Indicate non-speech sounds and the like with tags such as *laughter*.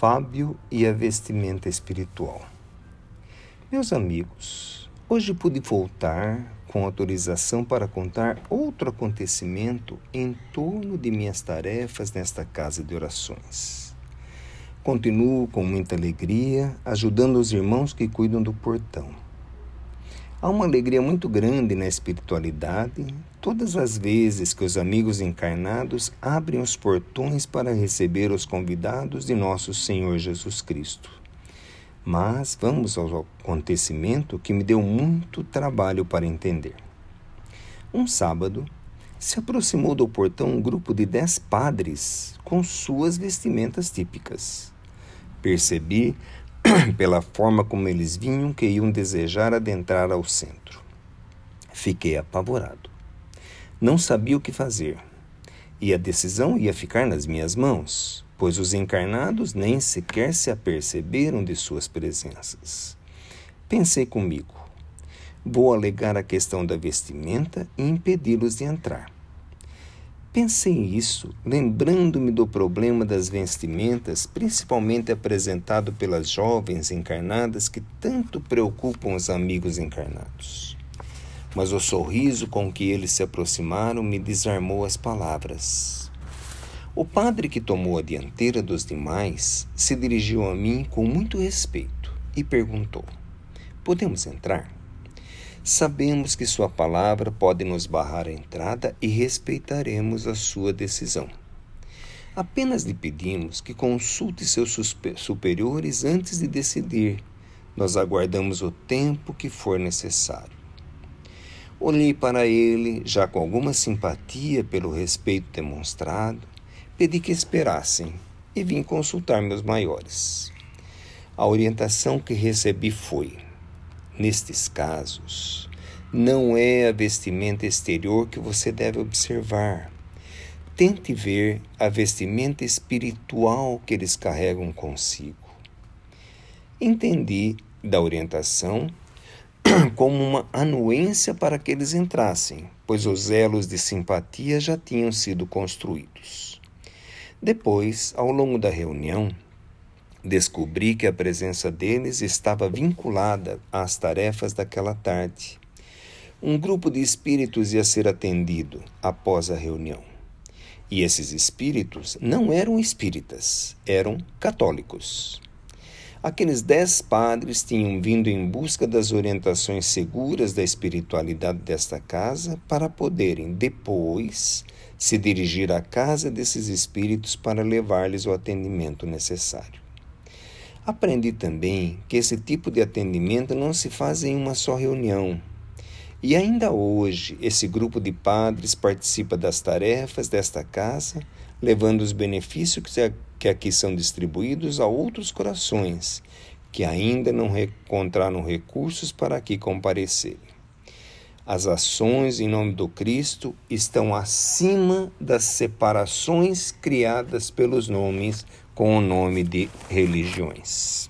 Fábio e a vestimenta espiritual. Meus amigos, hoje pude voltar com autorização para contar outro acontecimento em torno de minhas tarefas nesta casa de orações. Continuo com muita alegria ajudando os irmãos que cuidam do portão. Há uma alegria muito grande na espiritualidade todas as vezes que os amigos encarnados abrem os portões para receber os convidados de nosso Senhor Jesus Cristo. Mas vamos ao acontecimento que me deu muito trabalho para entender. Um sábado, se aproximou do portão um grupo de dez padres com suas vestimentas típicas. Percebi *clears throat* pela forma como eles vinham que iam desejar adentrar ao centro. Fiquei apavorado. Não sabia o que fazer. E a decisão ia ficar nas minhas mãos, pois os encarnados nem sequer se aperceberam de suas presenças. Pensei comigo: vou alegar a questão da vestimenta e impedi-los de entrar. Pensei isso, lembrando-me do problema das vestimentas, principalmente apresentado pelas jovens encarnadas que tanto preocupam os amigos encarnados. Mas o sorriso com que eles se aproximaram me desarmou as palavras. O padre que tomou a dianteira dos demais se dirigiu a mim com muito respeito e perguntou: Podemos entrar? Sabemos que Sua palavra pode nos barrar a entrada e respeitaremos a Sua decisão. Apenas lhe pedimos que consulte seus superiores antes de decidir. Nós aguardamos o tempo que for necessário. Olhei para ele, já com alguma simpatia pelo respeito demonstrado, pedi que esperassem e vim consultar meus maiores. A orientação que recebi foi: Nestes casos, não é a vestimenta exterior que você deve observar. Tente ver a vestimenta espiritual que eles carregam consigo. Entendi da orientação *clears throat* como uma anuência para que eles entrassem, pois os elos de simpatia já tinham sido construídos. Depois, ao longo da reunião, Descobri que a presença deles estava vinculada às tarefas daquela tarde. Um grupo de espíritos ia ser atendido após a reunião. E esses espíritos não eram espíritas, eram católicos. Aqueles dez padres tinham vindo em busca das orientações seguras da espiritualidade desta casa para poderem, depois, se dirigir à casa desses espíritos para levar-lhes o atendimento necessário. Aprendi também que esse tipo de atendimento não se faz em uma só reunião. E ainda hoje, esse grupo de padres participa das tarefas desta casa, levando os benefícios que aqui são distribuídos a outros corações que ainda não encontraram recursos para aqui comparecerem. As ações em nome do Cristo estão acima das separações criadas pelos nomes com o nome de religiões.